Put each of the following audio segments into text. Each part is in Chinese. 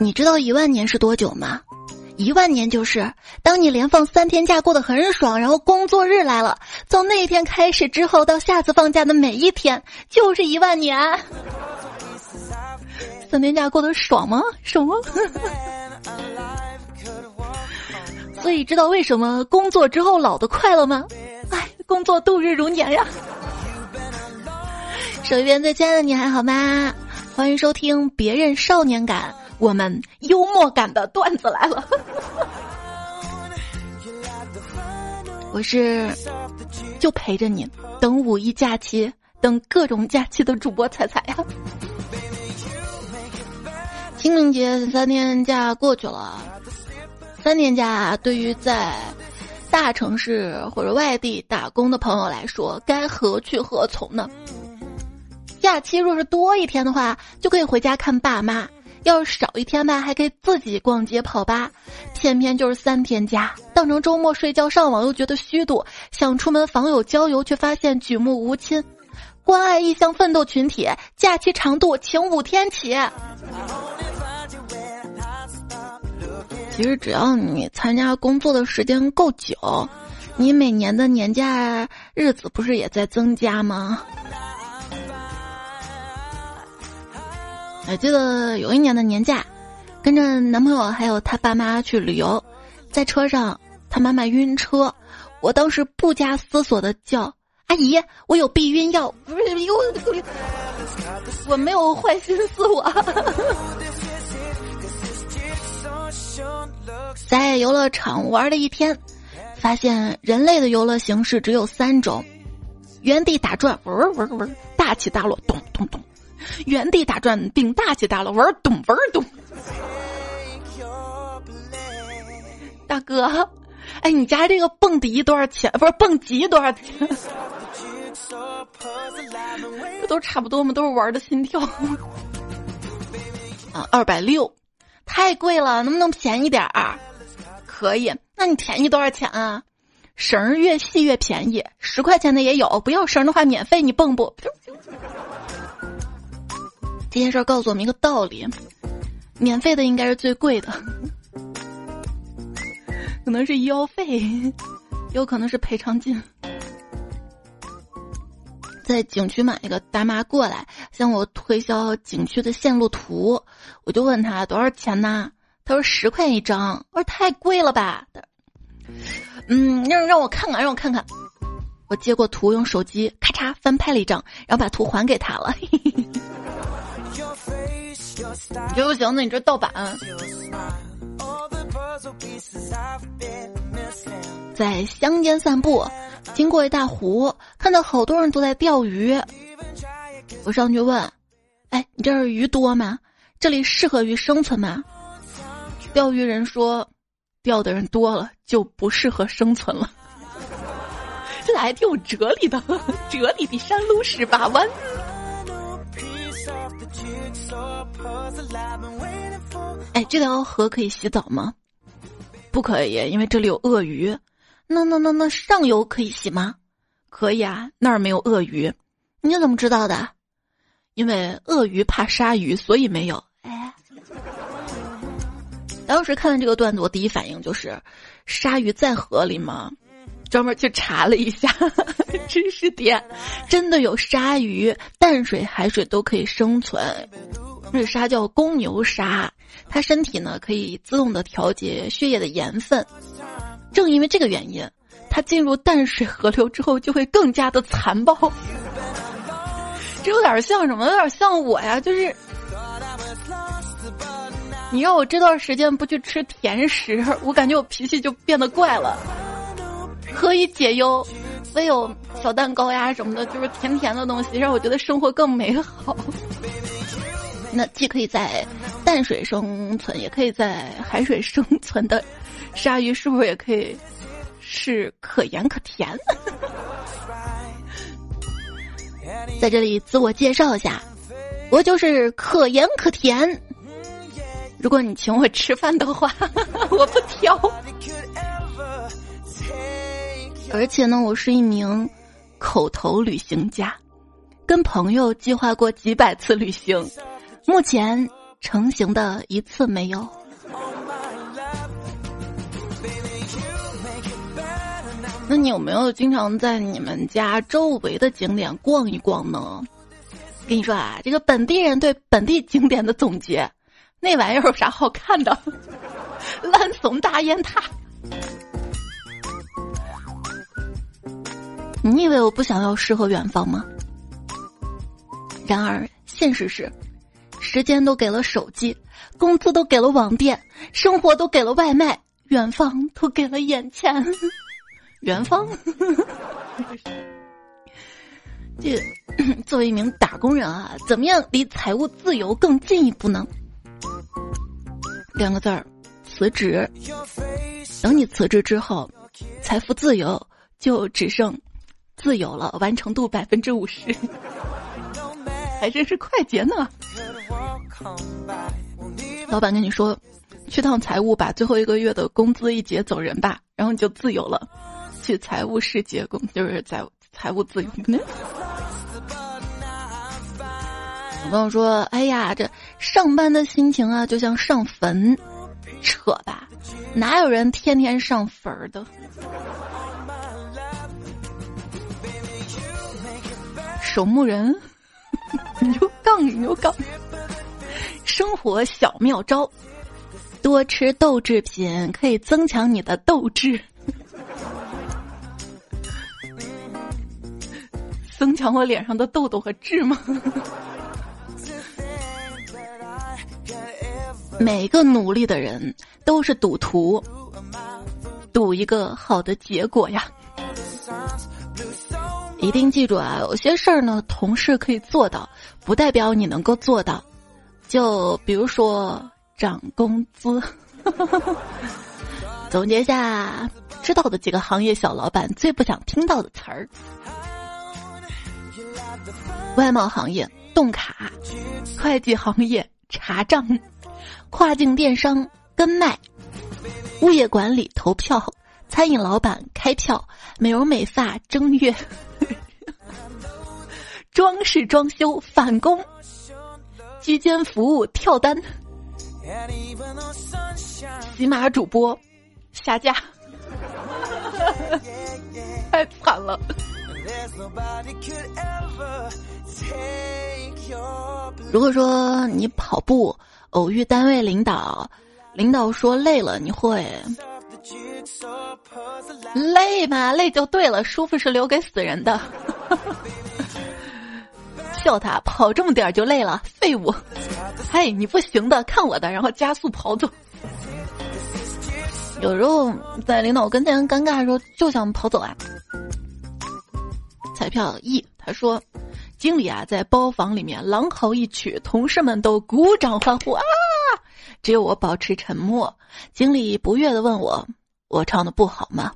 你知道一万年是多久吗？一万年就是当你连放三天假过得很爽，然后工作日来了，从那一天开始之后到下次放假的每一天就是一万年。三天假过得爽吗？爽吗？所以知道为什么工作之后老的快了吗？哎，工作度日如年呀！手一边最亲爱的你还好吗？欢迎收听别人少年感。我们幽默感的段子来了，我是就陪着你等五一假期，等各种假期的主播彩彩呀。清明节三天假过去了，三天假对于在大城市或者外地打工的朋友来说，该何去何从呢？假期若是多一天的话，就可以回家看爸妈。要是少一天吧，还可以自己逛街跑吧。偏偏就是三天假，当成周末睡觉上网又觉得虚度，想出门访友郊游却发现举目无亲。关爱异乡奋斗群体，假期长度请五天起。其实只要你参加工作的时间够久，你每年的年假日子不是也在增加吗？我记得有一年的年假，跟着男朋友还有他爸妈去旅游，在车上他妈妈晕车，我当时不加思索的叫阿姨，我有避孕药，不是有，我没有坏心思我。在游乐场玩了一天，发现人类的游乐形式只有三种：原地打转，嗡嗡嗡，大起大落，咚咚咚。原地打转并大起大落，玩咚玩咚。大哥，哎，你家这个蹦迪多少钱？不是蹦极多少钱？不都差不多吗？都是玩的心跳。啊，二百六，太贵了，能不能便宜点儿？可以，那你便宜多少钱啊？绳儿越细越便宜，十块钱的也有。不要绳的话，免费，你蹦不？这件事告诉我们一个道理：免费的应该是最贵的，可能是医药费，有可能是赔偿金。在景区买一个大妈过来向我推销景区的线路图，我就问他多少钱呢？他说十块一张。我说太贵了吧？嗯，让让我看看，让我看看。我接过图，用手机咔嚓翻拍了一张，然后把图还给他了。你这不行，那你这盗版。在乡间散步，经过一大湖，看到好多人都在钓鱼。我上去问：“哎，你这儿鱼多吗？这里适合鱼生存吗？”钓鱼人说：“钓的人多了，就不适合生存了。”这还挺有哲理的，哲理比山路十八弯。哎，这条河可以洗澡吗？不可以，因为这里有鳄鱼。那那那那上游可以洗吗？可以啊，那儿没有鳄鱼。你怎么知道的？因为鳄鱼怕鲨鱼，所以没有。哎，当时看到这个段子，我第一反应就是：鲨鱼在河里吗？专门去查了一下 知识点，真的有鲨鱼，淡水、海水都可以生存。瑞鲨叫公牛鲨，它身体呢可以自动的调节血液的盐分。正因为这个原因，它进入淡水河流之后就会更加的残暴。这有点像什么？有点像我呀，就是你让我这段时间不去吃甜食，我感觉我脾气就变得怪了。可以解忧，唯有小蛋糕呀什么的，就是甜甜的东西，让我觉得生活更美好。那既可以在淡水生存，也可以在海水生存的鲨鱼，是不是也可以是可盐可甜？在这里自我介绍一下，我就是可盐可甜。如果你请我吃饭的话，我不挑。而且呢，我是一名口头旅行家，跟朋友计划过几百次旅行，目前成型的一次没有。那你有没有经常在你们家周围的景点逛一逛呢？跟你说啊，这个本地人对本地景点的总结，那玩意儿有啥好看的？烂怂大雁塔。你以为我不想要诗和远方吗？然而现实是，时间都给了手机，工资都给了网店，生活都给了外卖，远方都给了眼前。远方，这 作为一名打工人啊，怎么样离财务自由更进一步呢？两个字儿，辞职。等你辞职之后，财富自由就只剩自由了，完成度百分之五十，还真是快捷呢。老板跟你说，去趟财务，把最后一个月的工资一结走人吧，然后你就自由了。去财务室结工，就是财财务自由。我朋友说：“哎呀，这上班的心情啊，就像上坟，扯吧，哪有人天天上坟的？”守墓人，牛杠牛杠。生活小妙招：多吃豆制品可以增强你的斗志。增强我脸上的痘痘和痣吗？每个努力的人都是赌徒，赌一个好的结果呀！一定记住啊，有些事儿呢，同事可以做到，不代表你能够做到。就比如说涨工资。总结一下，知道的几个行业小老板最不想听到的词儿。外贸行业冻卡，会计行业查账，跨境电商跟卖，物业管理投票，餐饮老板开票，美容美发正月，装饰装修返工，居间服务跳单，喜马主播下架，太惨了。如果说你跑步偶遇单位领导，领导说累了，你会累吗？累就对了，舒服是留给死人的。笑他跑这么点就累了，废物！嘿，你不行的，看我的，然后加速跑走。有时候在领导跟前尴尬的时候，就想跑走啊。彩票一，他说，经理啊在包房里面狼嚎一曲，同事们都鼓掌欢呼啊，只有我保持沉默。经理不悦的问我，我唱的不好吗？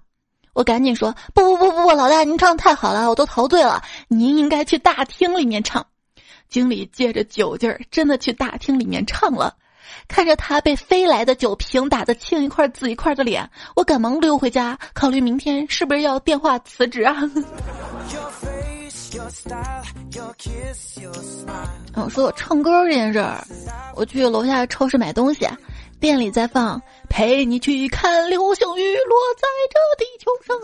我赶紧说，不不不不，老大您唱的太好了，我都陶醉了，您应该去大厅里面唱。经理借着酒劲儿，真的去大厅里面唱了。看着他被飞来的酒瓶打得青一块紫一块的脸，我赶忙溜回家，考虑明天是不是要电话辞职啊？我 说我唱歌这件事儿，我去楼下超市买东西，店里在放《陪你去看流星雨落在这地球上》，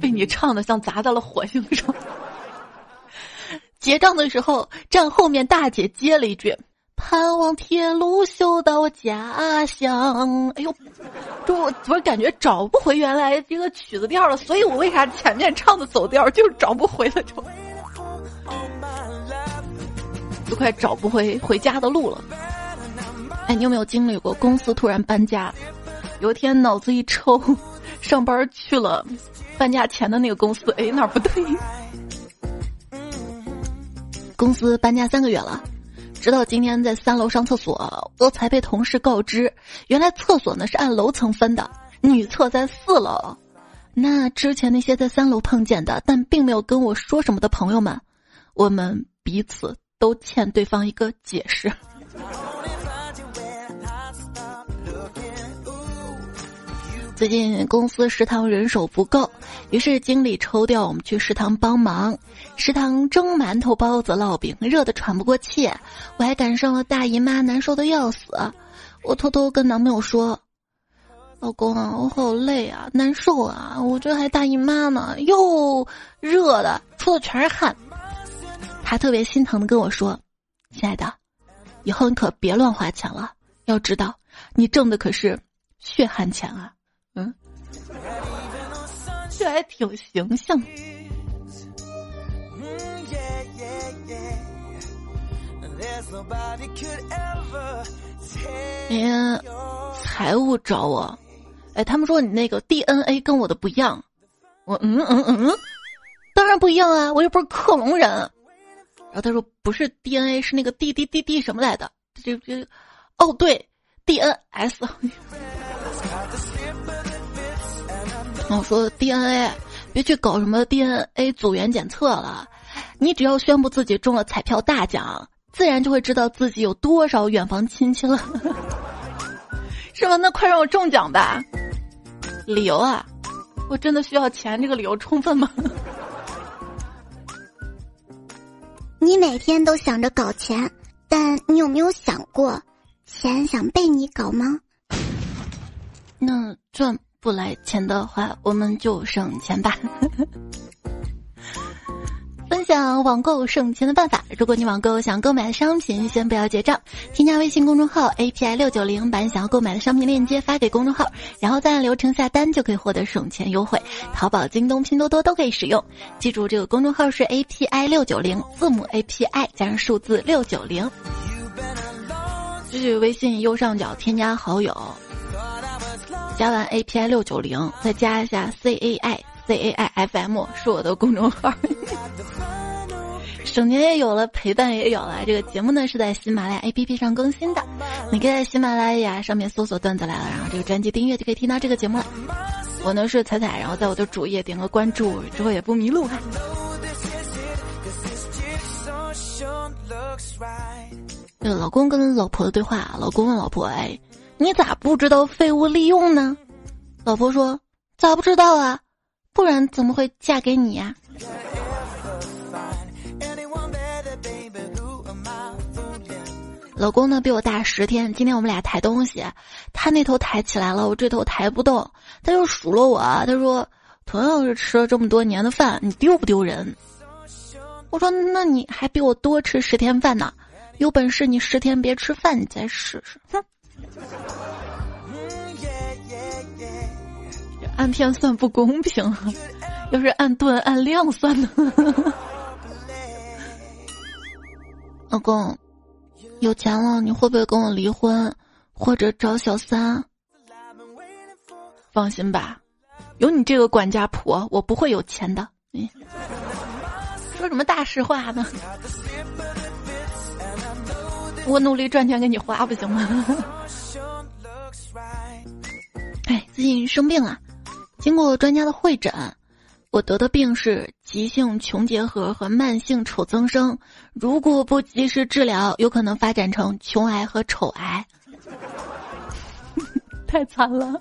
被你唱的像砸在了火星上。结账的时候，站后面大姐接了一句。盼望铁路修到家乡。哎呦，这我怎么感觉找不回原来这个曲子调了？所以我为啥前面唱的走调，就是找不回了，就都快找不回回家的路了。哎，你有没有经历过公司突然搬家？有一天脑子一抽，上班去了搬家前的那个公司，哎，哪不对？公司搬家三个月了。直到今天在三楼上厕所，我才被同事告知，原来厕所呢是按楼层分的，女厕在四楼。那之前那些在三楼碰见的，但并没有跟我说什么的朋友们，我们彼此都欠对方一个解释。最近公司食堂人手不够，于是经理抽调我们去食堂帮忙。食堂蒸馒头、包子、烙饼，热得喘不过气。我还赶上了大姨妈，难受的要死。我偷偷跟男朋友说：“老公啊，我好累啊，难受啊，我这还大姨妈呢，又热的，出的全是汗。”他特别心疼的跟我说：“亲爱的，以后你可别乱花钱了，要知道你挣的可是血汗钱啊。”还挺形象。哎，财务找我，哎，他们说你那个 DNA 跟我的不一样，我嗯嗯嗯，当然不一样啊，我又不是克隆人。然后他说不是 DNA，是那个 D D D D 什么来的？这这，哦对，DNS。我说 DNA，别去搞什么 DNA 组员检测了。你只要宣布自己中了彩票大奖，自然就会知道自己有多少远房亲戚了，是吗？那快让我中奖吧！理由啊，我真的需要钱，这个理由充分吗？你每天都想着搞钱，但你有没有想过，钱想被你搞吗？那赚。不来钱的话，我们就省钱吧。分享网购省钱的办法。如果你网购想购买的商品，先不要结账，添加微信公众号 API 六九零，把你想要购买的商品链接发给公众号，然后再按流程下单，就可以获得省钱优惠。淘宝、京东、拼多多都可以使用。记住，这个公众号是 API 六九零，字母 API 加上数字六九零。继续微信右上角添加好友。加完 API 六九零，再加一下 CAI CAI FM 是我的公众号。省钱也有了，陪伴也有了。这个节目呢是在喜马拉雅 APP 上更新的，你可以在喜马拉雅上面搜索“段子来了”，然后这个专辑订阅就可以听到这个节目了。我呢是彩彩，然后在我的主页点个关注，之后也不迷路哈。这个老公跟老婆的对话，老公问老婆：“哎。”你咋不知道废物利用呢？老婆说：“咋不知道啊？不然怎么会嫁给你呀？”老公呢比我大十天，今天我们俩抬东西，他那头抬起来了，我这头抬不动，他就数落我，他说：“同样是吃了这么多年的饭，你丢不丢人？”我说：“那你还比我多吃十天饭呢，有本事你十天别吃饭，你再试试。”哼。按天算不公平，要是按吨按量算呢？老公，有钱了你会不会跟我离婚，或者找小三？放心吧，有你这个管家婆，我不会有钱的。你说什么大实话呢？我努力赚钱给你花不行吗？哎，最近生病了，经过专家的会诊，我得的病是急性穷结核和慢性丑增生，如果不及时治疗，有可能发展成穷癌和丑癌，太惨了。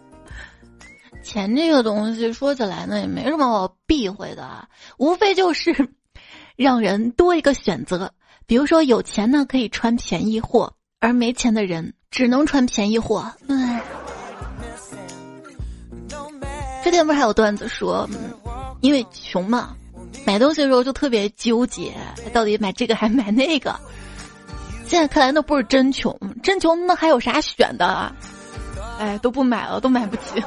钱这个东西说起来呢，也没什么好避讳的，无非就是 让人多一个选择。比如说有钱呢可以穿便宜货，而没钱的人只能穿便宜货。唉，之前不是还有段子说，因为穷嘛，买东西的时候就特别纠结，到底买这个还买那个。现在看来那不是真穷，真穷那还有啥选的？啊？哎，都不买了，都买不起。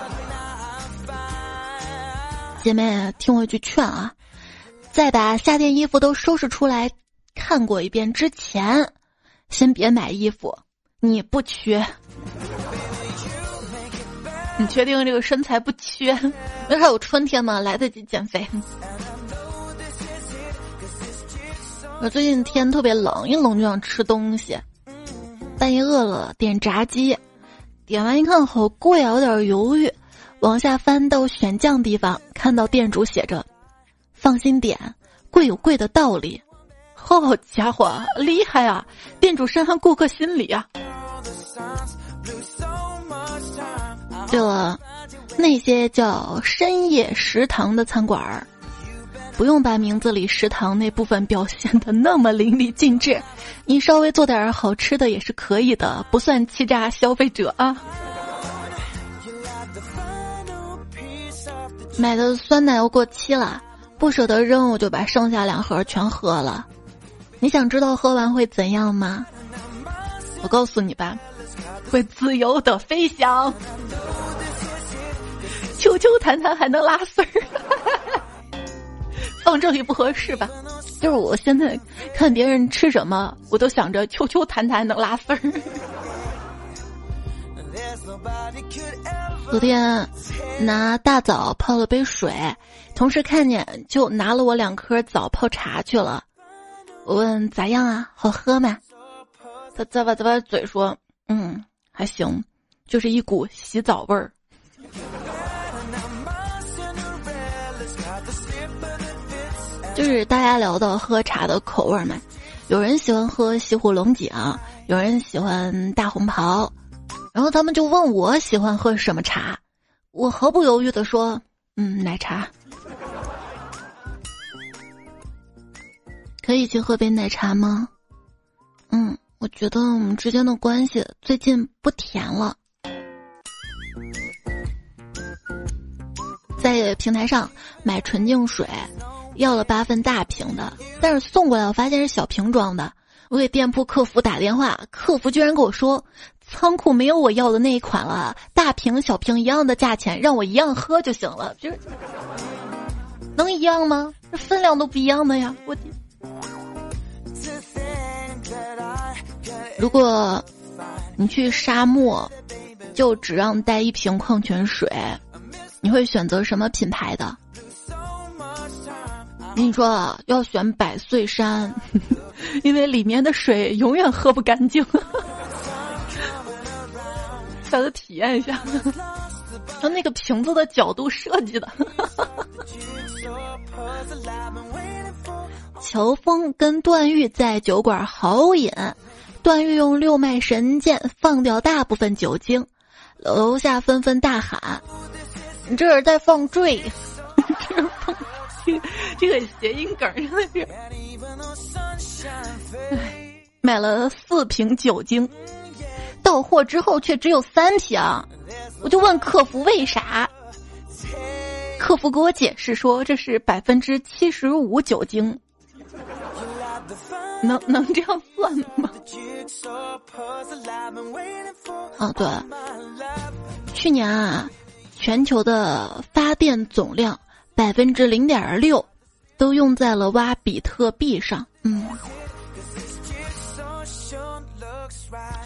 姐妹，听我一句劝啊，再把夏天衣服都收拾出来。看过一遍之前，先别买衣服，你不缺。你确定这个身材不缺？那还有春天吗？来得及减肥。我最近天特别冷，一冷就想吃东西。半夜饿了，点炸鸡，点完一看好贵啊，有点犹豫。往下翻到选酱地方，看到店主写着：“放心点，贵有贵的道理。”好家伙，厉害啊！店主深谙顾客心理啊。对了，那些叫深夜食堂的餐馆儿，不用把名字里食堂那部分表现的那么淋漓尽致，你稍微做点好吃的也是可以的，不算欺诈消费者啊。买的酸奶要过期了，不舍得扔，我就把剩下两盒全喝了。你想知道喝完会怎样吗？我告诉你吧，会自由的飞翔，秋秋弹弹还能拉丝儿。放这里不合适吧？就是我现在看别人吃什么，我都想着秋秋弹弹能拉丝儿。昨天拿大枣泡了杯水，同事看见就拿了我两颗枣泡茶去了。我问咋样啊？好喝吗？他咂吧咂吧嘴说：“嗯，还行，就是一股洗澡味儿。”就是大家聊到喝茶的口味嘛，有人喜欢喝西湖龙井，有人喜欢大红袍。然后他们就问我喜欢喝什么茶，我毫不犹豫的说：“嗯，奶茶，可以去喝杯奶茶吗？”嗯，我觉得我们之间的关系最近不甜了。在平台上买纯净水，要了八份大瓶的，但是送过来我发现是小瓶装的。我给店铺客服打电话，客服居然跟我说。仓库没有我要的那一款了，大瓶小瓶一样的价钱，让我一样喝就行了，就是能一样吗？这分量都不一样的呀！我，如果你去沙漠，就只让带一瓶矿泉水，你会选择什么品牌的？跟你说，要选百岁山，因为里面的水永远喝不干净。下次体验一下，就那个瓶子的角度设计的。乔峰跟段誉在酒馆豪饮，段誉用六脉神剑放掉大部分酒精，楼下纷纷大喊：“你这是在放坠！”这个谐音梗真的是。买了四瓶酒精。到货之后却只有三瓶，我就问客服为啥？客服给我解释说这是百分之七十五酒精，能能这样算吗？哦，对，去年啊，全球的发电总量百分之零点六都用在了挖比特币上，嗯。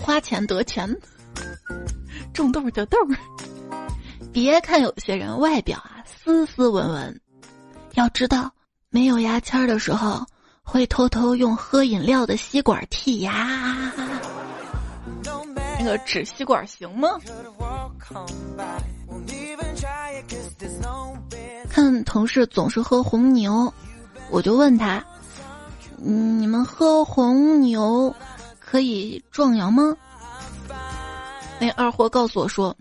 花钱得钱，种豆得豆。别看有些人外表啊斯斯文文，要知道没有牙签的时候会偷偷用喝饮料的吸管剔牙。那个纸吸管行吗？看同事总是喝红牛，我就问他：“你们喝红牛？”可以壮阳吗？那二货告诉我说：“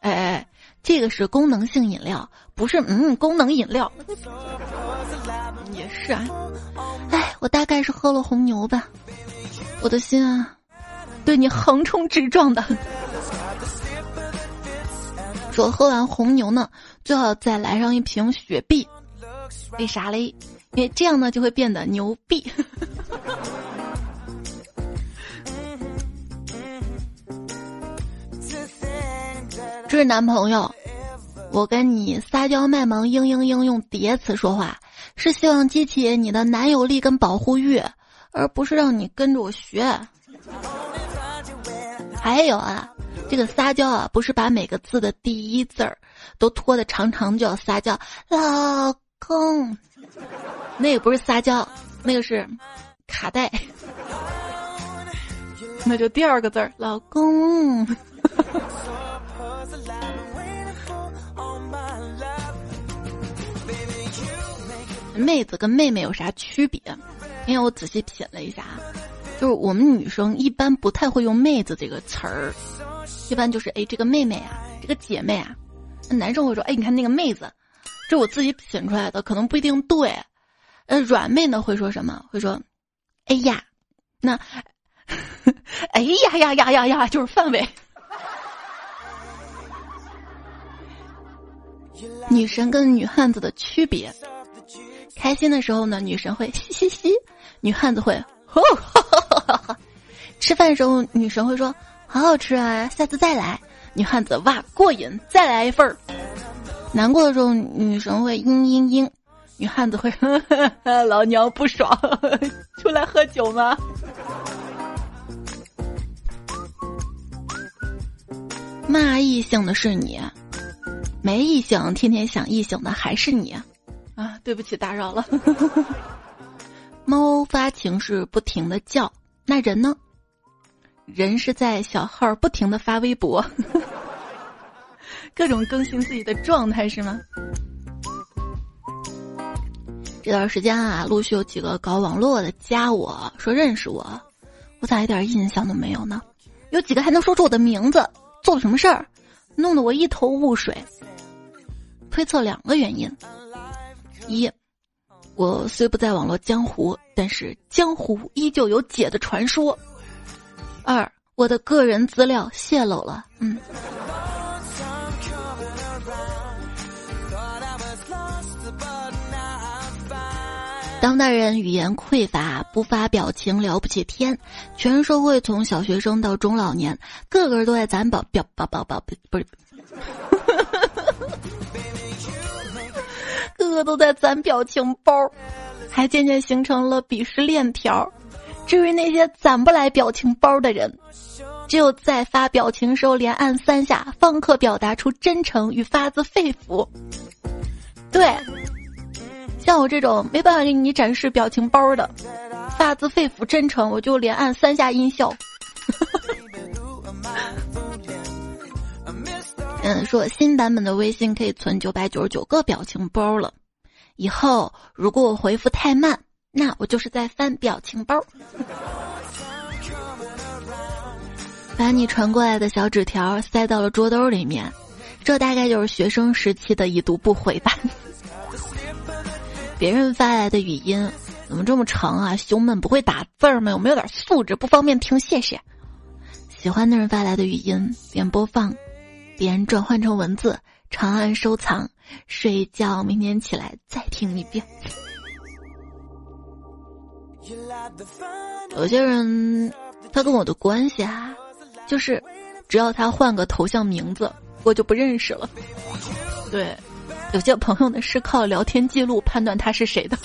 哎哎，这个是功能性饮料，不是嗯功能饮料。”也是啊，哎，我大概是喝了红牛吧，我的心啊，对你横冲直撞的。说喝完红牛呢，最好再来上一瓶雪碧，为啥嘞？因为这样呢就会变得牛逼。这是男朋友，我跟你撒娇卖萌嘤嘤嘤用叠词说话，是希望激起你的男友力跟保护欲，而不是让你跟着我学。还有啊，这个撒娇啊，不是把每个字的第一字儿都拖得长长就叫撒娇，老公，那个不是撒娇，那个是卡带，那就第二个字儿，老公。妹子跟妹妹有啥区别？因为我仔细品了一下，就是我们女生一般不太会用“妹子”这个词儿，一般就是哎，这个妹妹啊，这个姐妹啊。男生会说：“哎，你看那个妹子，这我自己品出来的，可能不一定对。”呃，软妹呢会说什么？会说：“哎呀，那，哎呀呀呀呀呀，就是范伟。”女神跟女汉子的区别：开心的时候呢，女神会 嘻嘻嘻，女汉子会吼哈哈哈哈；吃饭的时候，女神会说：“好好吃啊，下次再来。”女汉子哇过瘾，再来一份儿。难过的时候，女神会嘤嘤嘤，女汉子会 老娘不爽，出来喝酒吗？骂异性的是你，没异性天天想异性的还是你啊！对不起，打扰了。猫发情是不停的叫，那人呢？人是在小号不停的发微博，各种更新自己的状态是吗？这段时间啊，陆续有几个搞网络的加我说认识我，我咋一点印象都没有呢？有几个还能说出我的名字，做了什么事儿，弄得我一头雾水。推测两个原因：一，我虽不在网络江湖，但是江湖依旧有姐的传说。二，我的个人资料泄露了。嗯，当代人语言匮乏，不发表情了不起天。全社会从小学生到中老年，个个都在攒宝表宝宝宝不是，都在攒表情包，还渐渐形成了鄙视链条。至于那些攒不来表情包的人，只有在发表情时候连按三下，方可表达出真诚与发自肺腑。对，像我这种没办法给你展示表情包的，发自肺腑真诚，我就连按三下音效。嗯，说新版本的微信可以存九百九十九个表情包了，以后如果我回复太慢。那我就是在翻表情包，把你传过来的小纸条塞到了桌兜里面，这大概就是学生时期的已读不回吧。别人发来的语音怎么这么长啊？胸闷不会打字儿吗？有没有点素质？不方便听，谢谢。喜欢的人发来的语音边播放，边转换成文字，长按收藏，睡觉，明天起来再听一遍。有些人，他跟我的关系啊，就是只要他换个头像名字，我就不认识了。对，有些朋友呢是靠聊天记录判断他是谁的，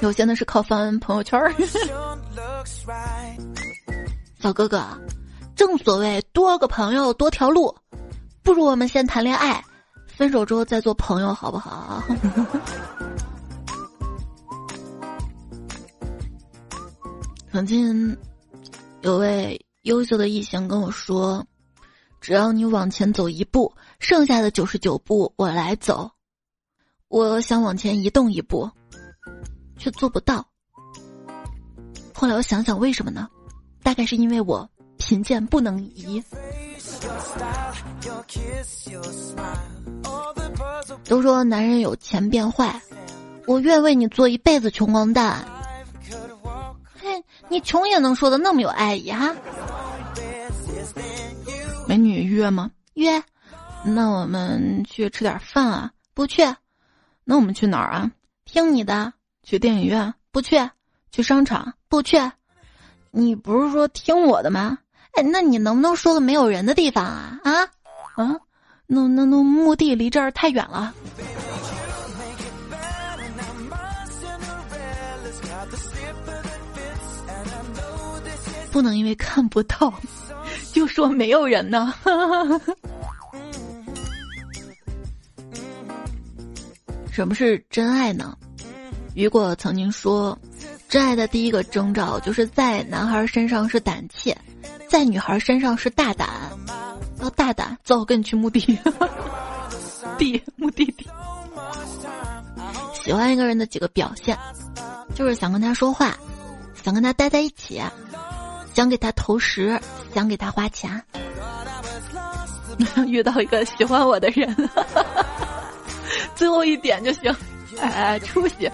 有些呢是靠翻朋友圈儿。小哥哥，正所谓多个朋友多条路，不如我们先谈恋爱，分手之后再做朋友，好不好？曾经，有位优秀的异性跟我说：“只要你往前走一步，剩下的九十九步我来走。”我想往前移动一步，却做不到。后来我想想，为什么呢？大概是因为我贫贱不能移。都说男人有钱变坏，我愿为你做一辈子穷光蛋。嘿你穷也能说的那么有爱意哈？美女约吗？约。那我们去吃点饭啊？不去。那我们去哪儿啊？听你的。去电影院？不去。去商场？不去。你不是说听我的吗？哎，那你能不能说个没有人的地方啊？啊？啊？那那那墓地离这儿太远了。不能因为看不到，就说没有人呢。什么是真爱呢？雨果曾经说，真爱的第一个征兆就是在男孩身上是胆怯，在女孩身上是大胆。要大胆，走，跟你去墓地。地墓地地。喜欢一个人的几个表现，就是想跟他说话，想跟他待在一起。想给他投食，想给他花钱。遇到一个喜欢我的人，最后一点就行。哎，出息！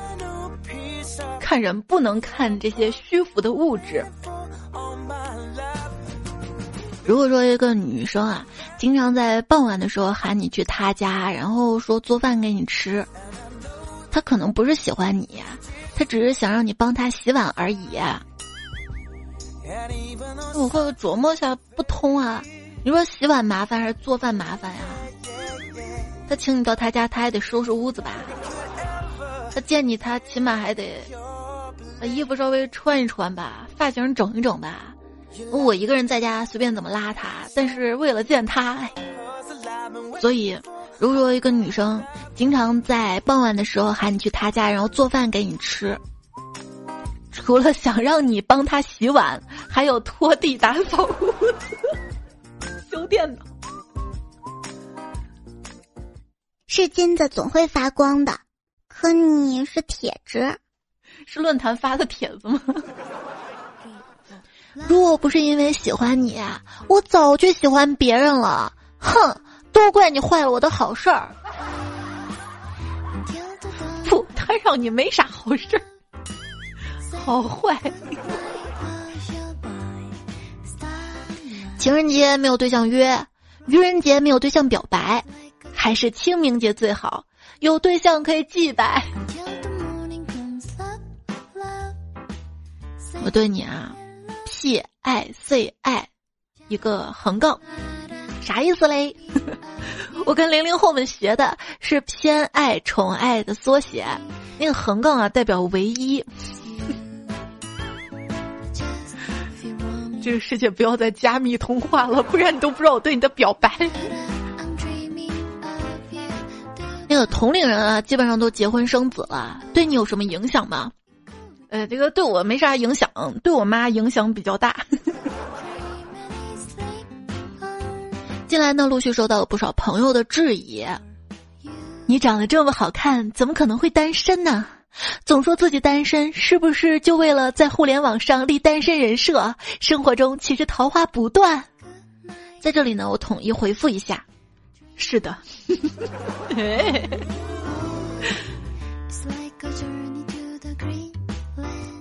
看人不能看这些虚浮的物质。如果说一个女生啊，经常在傍晚的时候喊你去她家，然后说做饭给你吃，她可能不是喜欢你，她只是想让你帮她洗碗而已。我会琢磨下不通啊，你说洗碗麻烦还是做饭麻烦呀？他请你到他家，他还得收拾屋子吧？他见你，他起码还得把衣服稍微穿一穿吧，发型整一整吧。我一个人在家随便怎么邋遢，但是为了见他，所以如果说一个女生经常在傍晚的时候喊你去她家，然后做饭给你吃，除了想让你帮她洗碗，还有拖地、打扫屋子、修电脑。是金子总会发光的，可你是铁子，是论坛发的帖子吗？如果不是因为喜欢你，我早就喜欢别人了。哼，都怪你坏了我的好事儿。不，他让你没啥好事儿，好坏。情人节没有对象约，愚人节没有对象表白，还是清明节最好，有对象可以祭拜。我对你啊。P I C I，一个横杠，啥意思嘞？我跟零零后们学的是偏爱、宠爱的缩写。那个横杠啊，代表唯一。这个世界不要再加密通话了，不然你都不知道我对你的表白。那个同龄人啊，基本上都结婚生子了，对你有什么影响吗？呃，这个对我没啥影响，对我妈影响比较大。近来呢，陆续收到了不少朋友的质疑：你长得这么好看，怎么可能会单身呢？总说自己单身，是不是就为了在互联网上立单身人设？生活中其实桃花不断。在这里呢，我统一回复一下：是的。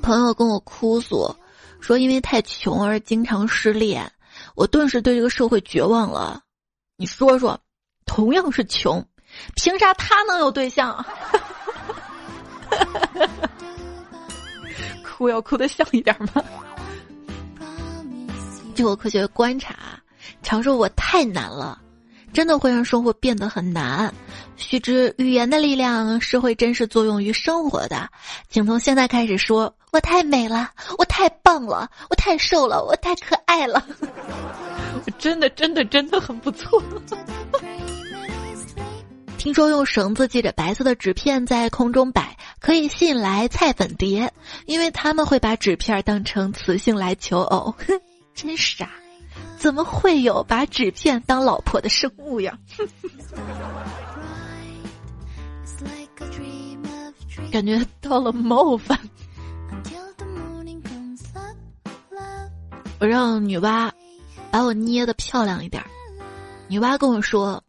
朋友跟我哭诉，说因为太穷而经常失恋，我顿时对这个社会绝望了。你说说，同样是穷，凭啥他能有对象？哭要哭的像一点吗？据我科学观察，常说我太难了。真的会让生活变得很难。须知，语言的力量是会真实作用于生活的。请从现在开始说：“我太美了，我太棒了，我太瘦了，我太可爱了。”真的，真的，真的很不错。听说用绳子系着白色的纸片在空中摆，可以吸引来菜粉蝶，因为他们会把纸片当成雌性来求偶。哼，真傻。怎么会有把纸片当老婆的生物呀？感觉到了冒犯。我让女娲把我捏的漂亮一点。女娲跟我说：“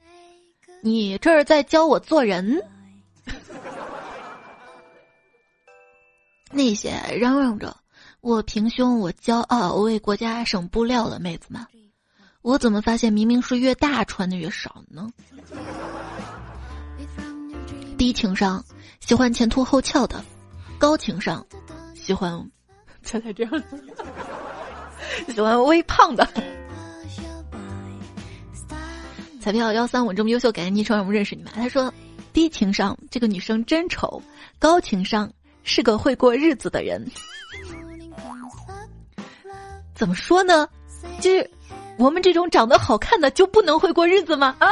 你这是在教我做人。” 那些嚷嚷着我平胸、我骄傲、我为国家省布料的妹子们。我怎么发现明明是越大穿的越少呢？低情商喜欢前凸后翘的，高情商喜欢才才这样，喜欢微胖的。彩票幺三五这么优秀，感谢昵称让我们认识你们。他说，低情商这个女生真丑，高情商是个会过日子的人。怎么说呢？就是。我们这种长得好看的就不能会过日子吗？啊！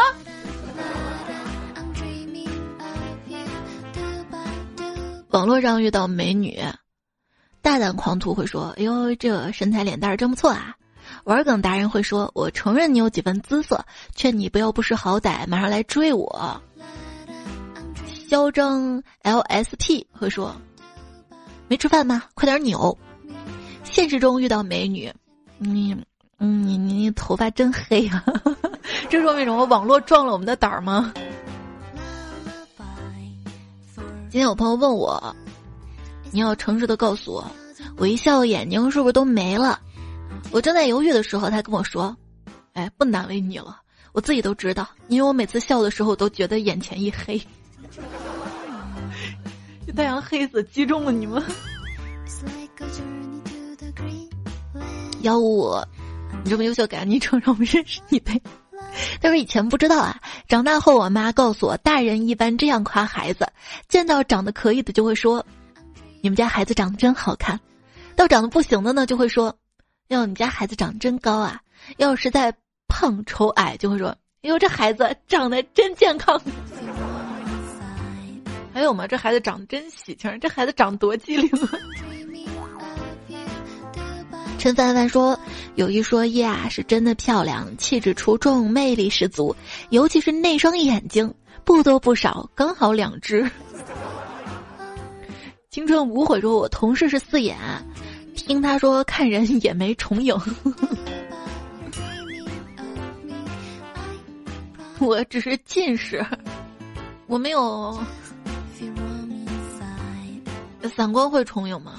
网络上遇到美女，大胆狂徒会说：“哎呦，这身材脸蛋儿真不错啊！”玩梗达人会说：“我承认你有几分姿色，劝你不要不识好歹，马上来追我。”嚣张 LSP 会说：“没吃饭吗？快点扭！”现实中遇到美女，嗯。嗯，你你头发真黑啊！这说明什么？网络撞了我们的胆儿吗？今天有朋友问我，你要诚实的告诉我，我一笑眼睛是不是都没了？我正在犹豫的时候，他跟我说：“哎，不难为你了，我自己都知道，因为我每次笑的时候都觉得眼前一黑。”这太阳黑子击中了你们。幺五五，你这么优秀，赶紧承认我们认识你呗。他说以前不知道啊，长大后我妈告诉我，大人一般这样夸孩子：见到长得可以的就会说，你们家孩子长得真好看；到长得不行的呢，就会说，哟，你家孩子长得真高啊；要是在胖丑矮，就会说，哟，这孩子长得真健康。还有吗？这孩子长得真喜庆，这孩子长得多机灵啊！陈凡凡说：“有一说一啊，是真的漂亮，气质出众，魅力十足，尤其是那双眼睛，不多不少，刚好两只。”青春无悔说：“我同事是四眼，听他说看人也没重影。我只是近视，我没有。散光会重影吗？”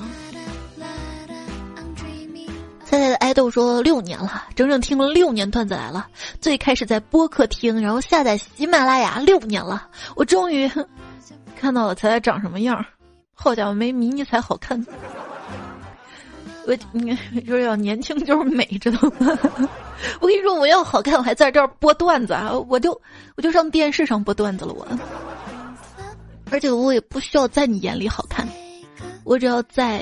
菜菜的爱豆说六年了，整整听了六年段子来了。最开始在播客听，然后下载喜马拉雅，六年了，我终于 看到了彩彩长什么样。好家伙，没迷你才好看。我你说要年轻就是美，知道吗？我跟你说，我要好看，我还在这儿播段子啊！我就我就上电视上播段子了，我。而且我也不需要在你眼里好看，我只要在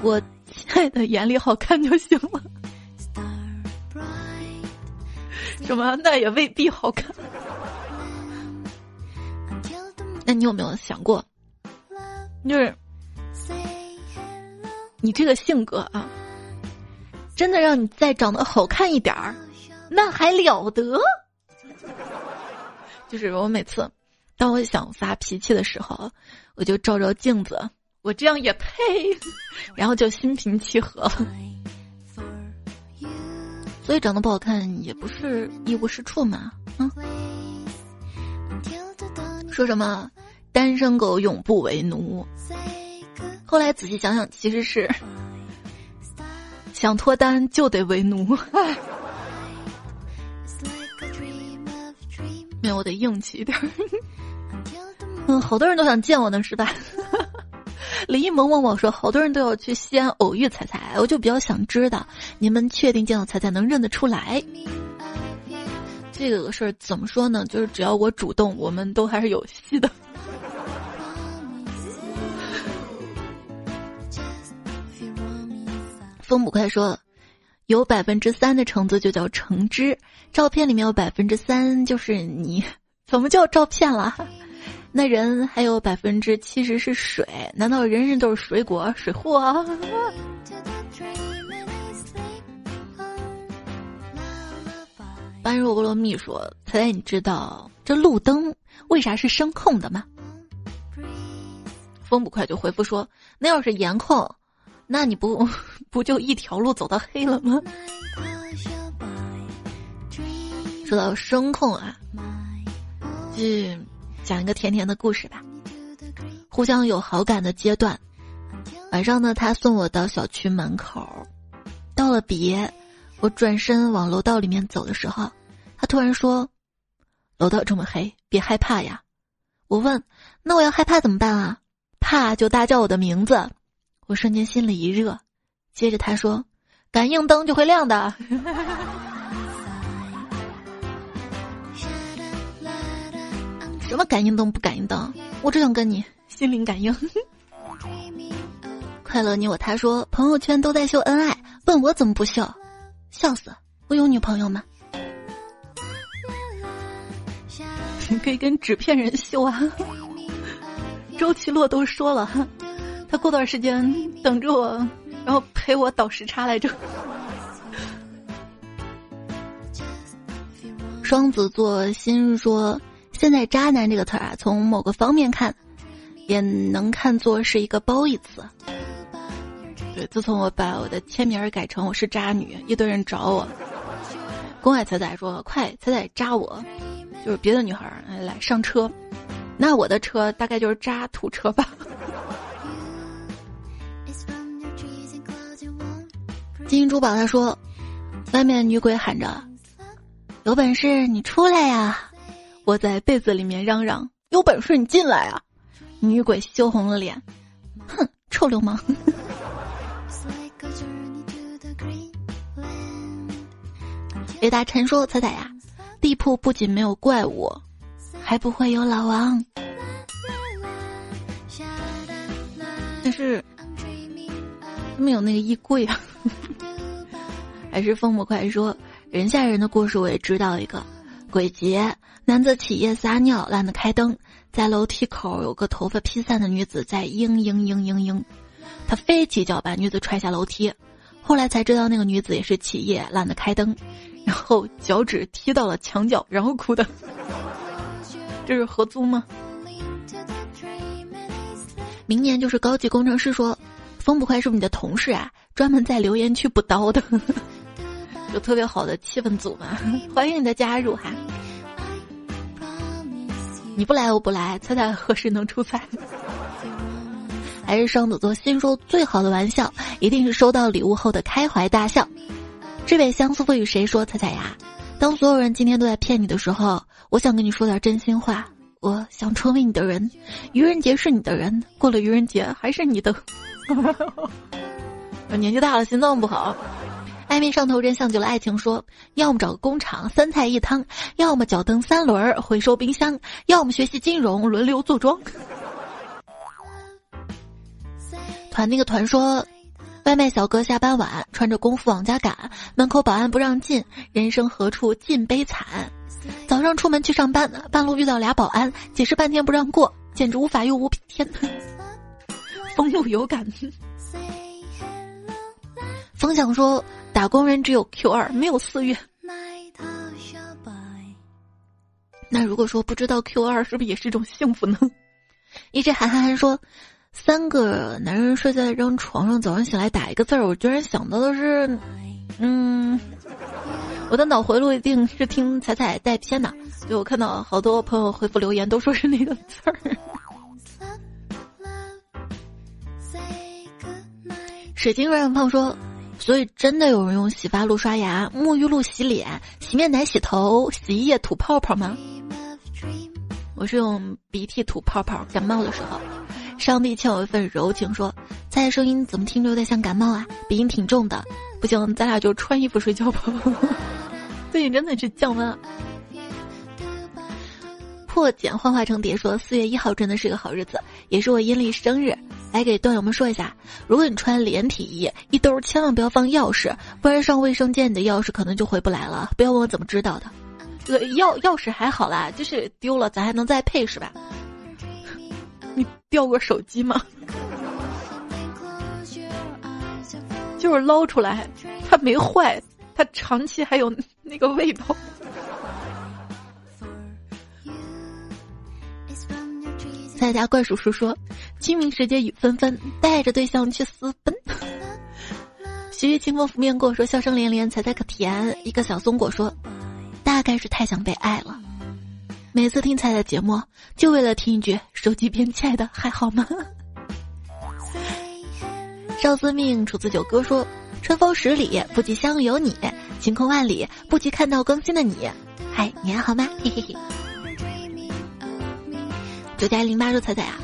我。在的眼里好看就行了，什么那也未必好看。那你有没有想过，就是你这个性格啊，真的让你再长得好看一点儿，那还了得？就是我每次当我想发脾气的时候，我就照照镜子。我这样也配，然后就心平气和。所以长得不好看也不是一无是处嘛，嗯。说什么单身狗永不为奴？后来仔细想想，其实是想脱单就得为奴。没有，我得硬气一点。嗯，好多人都想见我呢，是吧？李一萌问我说：“好多人都要去西安偶遇彩彩，我就比较想知道，你们确定见到彩彩能认得出来？这个事儿怎么说呢？就是只要我主动，我们都还是有戏的。”风捕快说：“有百分之三的橙子就叫橙汁，照片里面有百分之三就是你，怎么叫照片了？”那人还有百分之七十是水，难道人人都是水果水货？啊 般若波罗蜜说：“彩彩，你知道这路灯为啥是声控的吗？”风不快就回复说：“那要是颜控，那你不不就一条路走到黑了吗？”说到声控啊，嗯。讲一个甜甜的故事吧。互相有好感的阶段，晚上呢，他送我到小区门口，到了别，我转身往楼道里面走的时候，他突然说：“楼道这么黑，别害怕呀。”我问：“那我要害怕怎么办啊？”怕就大叫我的名字，我瞬间心里一热。接着他说：“感应灯就会亮的。”什么感应灯不感应灯？我只想跟你心灵感应。快乐你我他说朋友圈都在秀恩爱，问我怎么不秀？笑死！我有女朋友吗？你 可以跟纸片人秀啊。周奇洛都说了，他过段时间等着我，然后陪我倒时差来着。双子座心说。现在“渣男”这个词儿啊，从某个方面看，也能看作是一个褒义词。对，自从我把我的签名改成我是渣女，一堆人找我，公爱彩彩说：“快，彩彩扎我，就是别的女孩儿来上车，那我的车大概就是渣土车吧。”金银珠宝他说：“外面女鬼喊着，有本事你出来呀！”我在被子里面嚷嚷：“有本事你进来啊！”女鬼羞红了脸，哼，臭流氓。雷达晨说：“彩彩呀，地铺不仅没有怪物，还不会有老王。但是，没有那个衣柜啊。还是风不快说，人吓人的故事我也知道一个。鬼节，男子起夜撒尿，懒得开灯，在楼梯口有个头发披散的女子在嘤嘤嘤嘤嘤，他飞起脚把女子踹下楼梯。后来才知道那个女子也是起夜懒得开灯。”然后脚趾踢到了墙角，然后哭的。这是合租吗？明年就是高级工程师说，风不快是不是你的同事啊？专门在留言区补刀的，有特别好的气氛组嘛？欢迎你的加入哈！你不来我不来，猜猜何时能出彩？还是双子座心说最好的玩笑，一定是收到礼物后的开怀大笑。这位相思赋与谁说？彩彩呀，当所有人今天都在骗你的时候，我想跟你说点真心话。我想成为你的人，愚人节是你的人，过了愚人节还是你的。我 年纪大了，心脏不好。暧昧上头真像极了爱情，说要么找个工厂三菜一汤，要么脚蹬三轮儿回收冰箱，要么学习金融轮流坐庄。团那个团说。外卖小哥下班晚，穿着工服往家赶，门口保安不让进，人生何处尽悲惨。早上出门去上班，半路遇到俩保安，解释半天不让过，简直无法用无天。风路有感。风想说，打工人只有 Q 二，没有四月。那如果说不知道 Q 二，是不是也是一种幸福呢？一只韩寒寒说。三个男人睡在一张床上，早上醒来打一个字儿，我居然想到的是，嗯，我的脑回路一定是听彩彩带偏的，就我看到好多朋友回复留言都说是那个字儿。水晶软胖说，所以真的有人用洗发露刷牙、沐浴露洗脸、洗面奶洗头、洗衣液吐泡泡吗？我是用鼻涕吐泡泡，感冒的时候。上帝欠我一份柔情，说：“猜声音怎么听着有点像感冒啊？鼻音挺重的，不行，咱俩就穿衣服睡觉吧。最近真的是降温。”破茧幻化成蝶说：“四月一号真的是个好日子，也是我阴历生日。来给段友们说一下，如果你穿连体衣，一兜千万不要放钥匙，不然上卫生间你的钥匙可能就回不来了。不要问我怎么知道的，这个钥钥匙还好啦，就是丢了咱还能再配是吧？”你掉过手机吗？就是捞出来，它没坏，它长期还有那个味道。在家怪叔叔说：“清明时节雨纷纷，带着对象去私奔。”徐徐清风拂面过说：“笑声连连，彩彩可甜。”一个小松果说：“大概是太想被爱了。”每次听彩的节目，就为了听一句“手机边，亲爱的，还好吗？” 少司命楚子九哥说：“春风十里不及相有你，晴空万里不及看到更新的你。”嗨，你还好吗？嘿嘿嘿。九加零八说：“彩彩啊，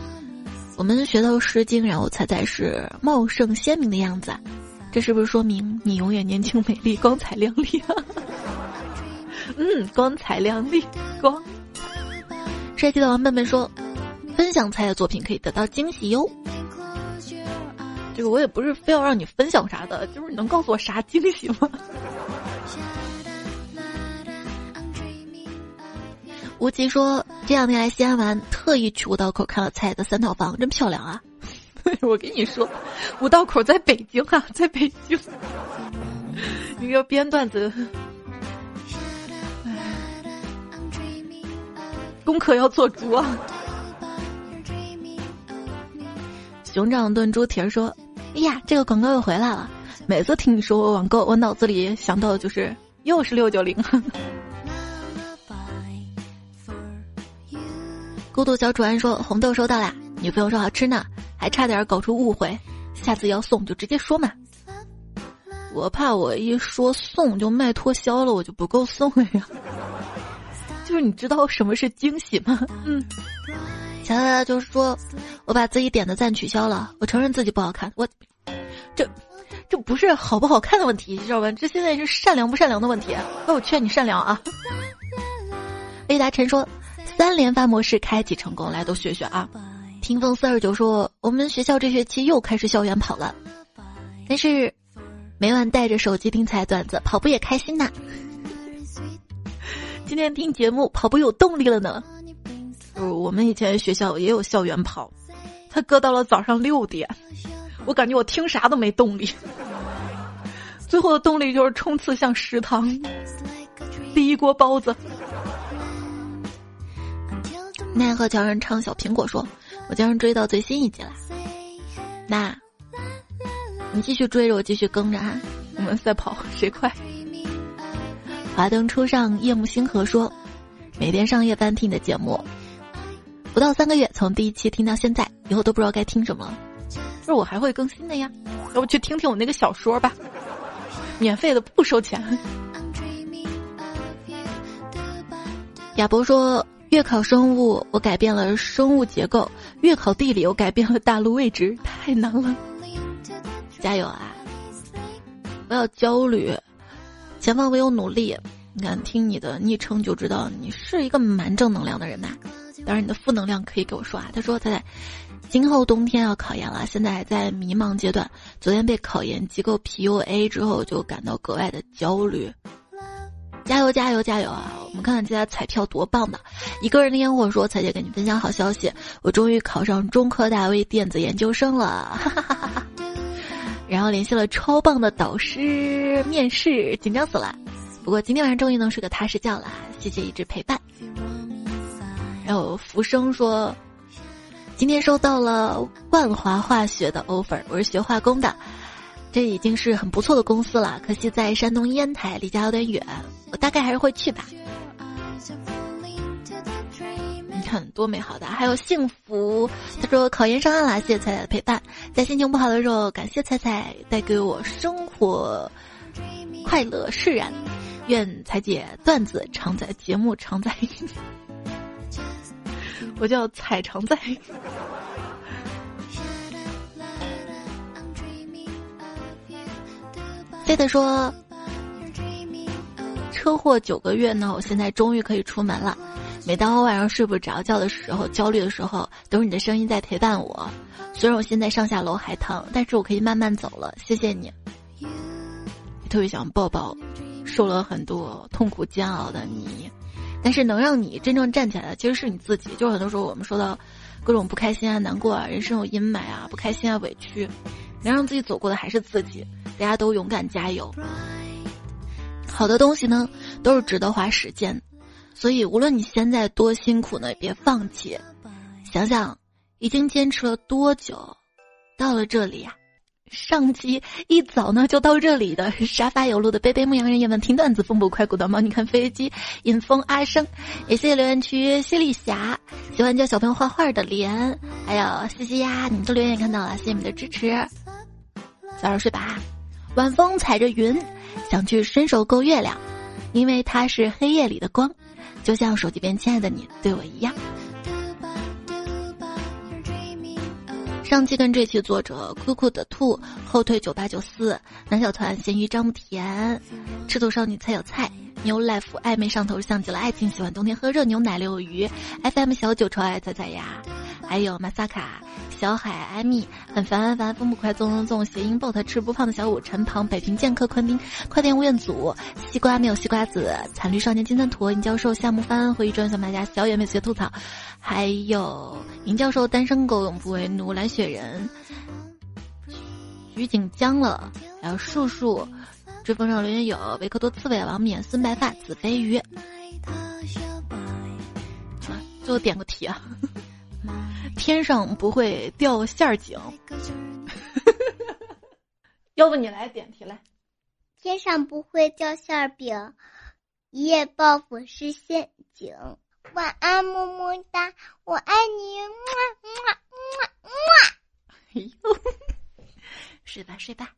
我们学到《诗经》，然后彩彩是茂盛鲜明的样子，这是不是说明你永远年轻美丽、光彩亮丽啊？” 嗯，光彩亮丽，光。帅气的王笨笨说：“分享菜的作品可以得到惊喜哟。”这个我也不是非要让你分享啥的，就是你能告诉我啥惊喜吗？吴奇说：“这两天来西安玩，特意去五道口看了蔡的三套房，真漂亮啊！”我跟你说，五道口在北京啊，在北京。你要编段子。功课要做足啊！熊掌炖猪蹄儿说：“哎呀，这个广告又回来了。每次听你说我网购，我脑子里想到的就是又是六九零。孤独小主安说：“红豆收到啦，女朋友说好吃呢，还差点搞出误会，下次要送就直接说嘛。我怕我一说送就卖脱销了，我就不够送了呀。就是你知道什么是惊喜吗？嗯，乔乔就是说我把自己点的赞取消了，我承认自己不好看，我这这不是好不好看的问题，知道吧？这现在是善良不善良的问题。那我劝你善良啊。雷达晨说。”三连发模式开启成功，来都学学啊！听风四二九说，我们学校这学期又开始校园跑了，但是每晚带着手机听彩段子，跑步也开心呐。今天听节目跑步有动力了呢。我们以前学校也有校园跑，他搁到了早上六点，我感觉我听啥都没动力，最后的动力就是冲刺向食堂，第一锅包子。奈何桥上唱小苹果说：“我将人追到最新一集了。”那，你继续追着我，继续跟着啊，我们赛跑谁快？华灯初上，夜幕星河说：“每天上夜班听你的节目，不到三个月，从第一期听到现在，以后都不知道该听什么了。是我还会更新的呀，要不去听听我那个小说吧，免费的，不收钱。”亚博说。月考生物，我改变了生物结构；月考地理，我改变了大陆位置，太难了。加油啊！不要焦虑，前方唯有努力。你看，听你的昵称就知道你是一个蛮正能量的人呐。当然，你的负能量可以给我说啊。他说：“他在，今后冬天要考研了，现在还在迷茫阶段。昨天被考研机构 PUA 之后，就感到格外的焦虑。”加油加油加油啊！我们看看这家彩票多棒的！一个人的烟火说：“彩姐给你分享好消息，我终于考上中科大微电子研究生了！”哈哈哈哈。然后联系了超棒的导师面试，紧张死了。不过今天晚上终于能睡个踏实觉了，谢谢一直陪伴。然后浮生说：“今天收到了万华化学的 offer，我是学化工的。”这已经是很不错的公司了，可惜在山东烟台，离家有点远。我大概还是会去吧。你看多美好的，还有幸福。他说考研上岸了，谢谢彩彩的陪伴。在心情不好的时候，感谢彩彩带给我生活快乐释然。愿彩姐段子常在，节目常在。我叫彩常在。飞的说：“车祸九个月呢，我现在终于可以出门了。每当我晚上睡不着觉的时候、焦虑的时候，都是你的声音在陪伴我。虽然我现在上下楼还疼，但是我可以慢慢走了。谢谢你，特别想抱抱受了很多痛苦煎熬的你。但是能让你真正站起来的，其实是你自己。就是很多时候我们说到各种不开心啊、难过啊、人生有阴霾啊、不开心啊、委屈，能让自己走过的还是自己。”大家都勇敢加油！好的东西呢，都是值得花时间，所以无论你现在多辛苦呢，也别放弃。想想已经坚持了多久，到了这里呀。上期一早呢就到这里的沙发有路的贝贝牧羊人也们听段子风不快，古的猫你看飞机引风阿生，也谢谢留言区谢丽霞，喜欢教小朋友画画的莲，还有西西呀，你们的留言看到了，谢谢你们的支持，早点睡吧。晚风踩着云，想去伸手够月亮，因为它是黑夜里的光，就像手机边亲爱的你对我一样。上期跟这期作者酷酷的兔后退九八九四南小团咸鱼张甜赤土少女菜有菜牛 life 暧昧上头像极了爱情喜欢冬天喝热牛奶溜鱼 FM 小九超爱仔仔呀，还有马萨卡。小海、艾米很烦烦烦，风不快，纵纵纵，谐音 bot 吃不胖的小五陈鹏、北平剑客昆丁、快点吴彦祖、西瓜没有西瓜子、惨绿少年金三坨、尹教授、夏木帆、回忆专小卖家、小野妹学吐槽，还有尹教授单身狗永不为奴、蓝雪人、徐锦江了，还有树树、追风少年有维克多刺猬、王冕、孙白发、紫飞鱼。最后点个题啊。天上不会掉馅儿饼，要不你来点题来。天上不会掉馅饼，一夜暴富是陷阱。晚安，么么哒，我爱你，么么么么。哎呦，睡 吧睡吧。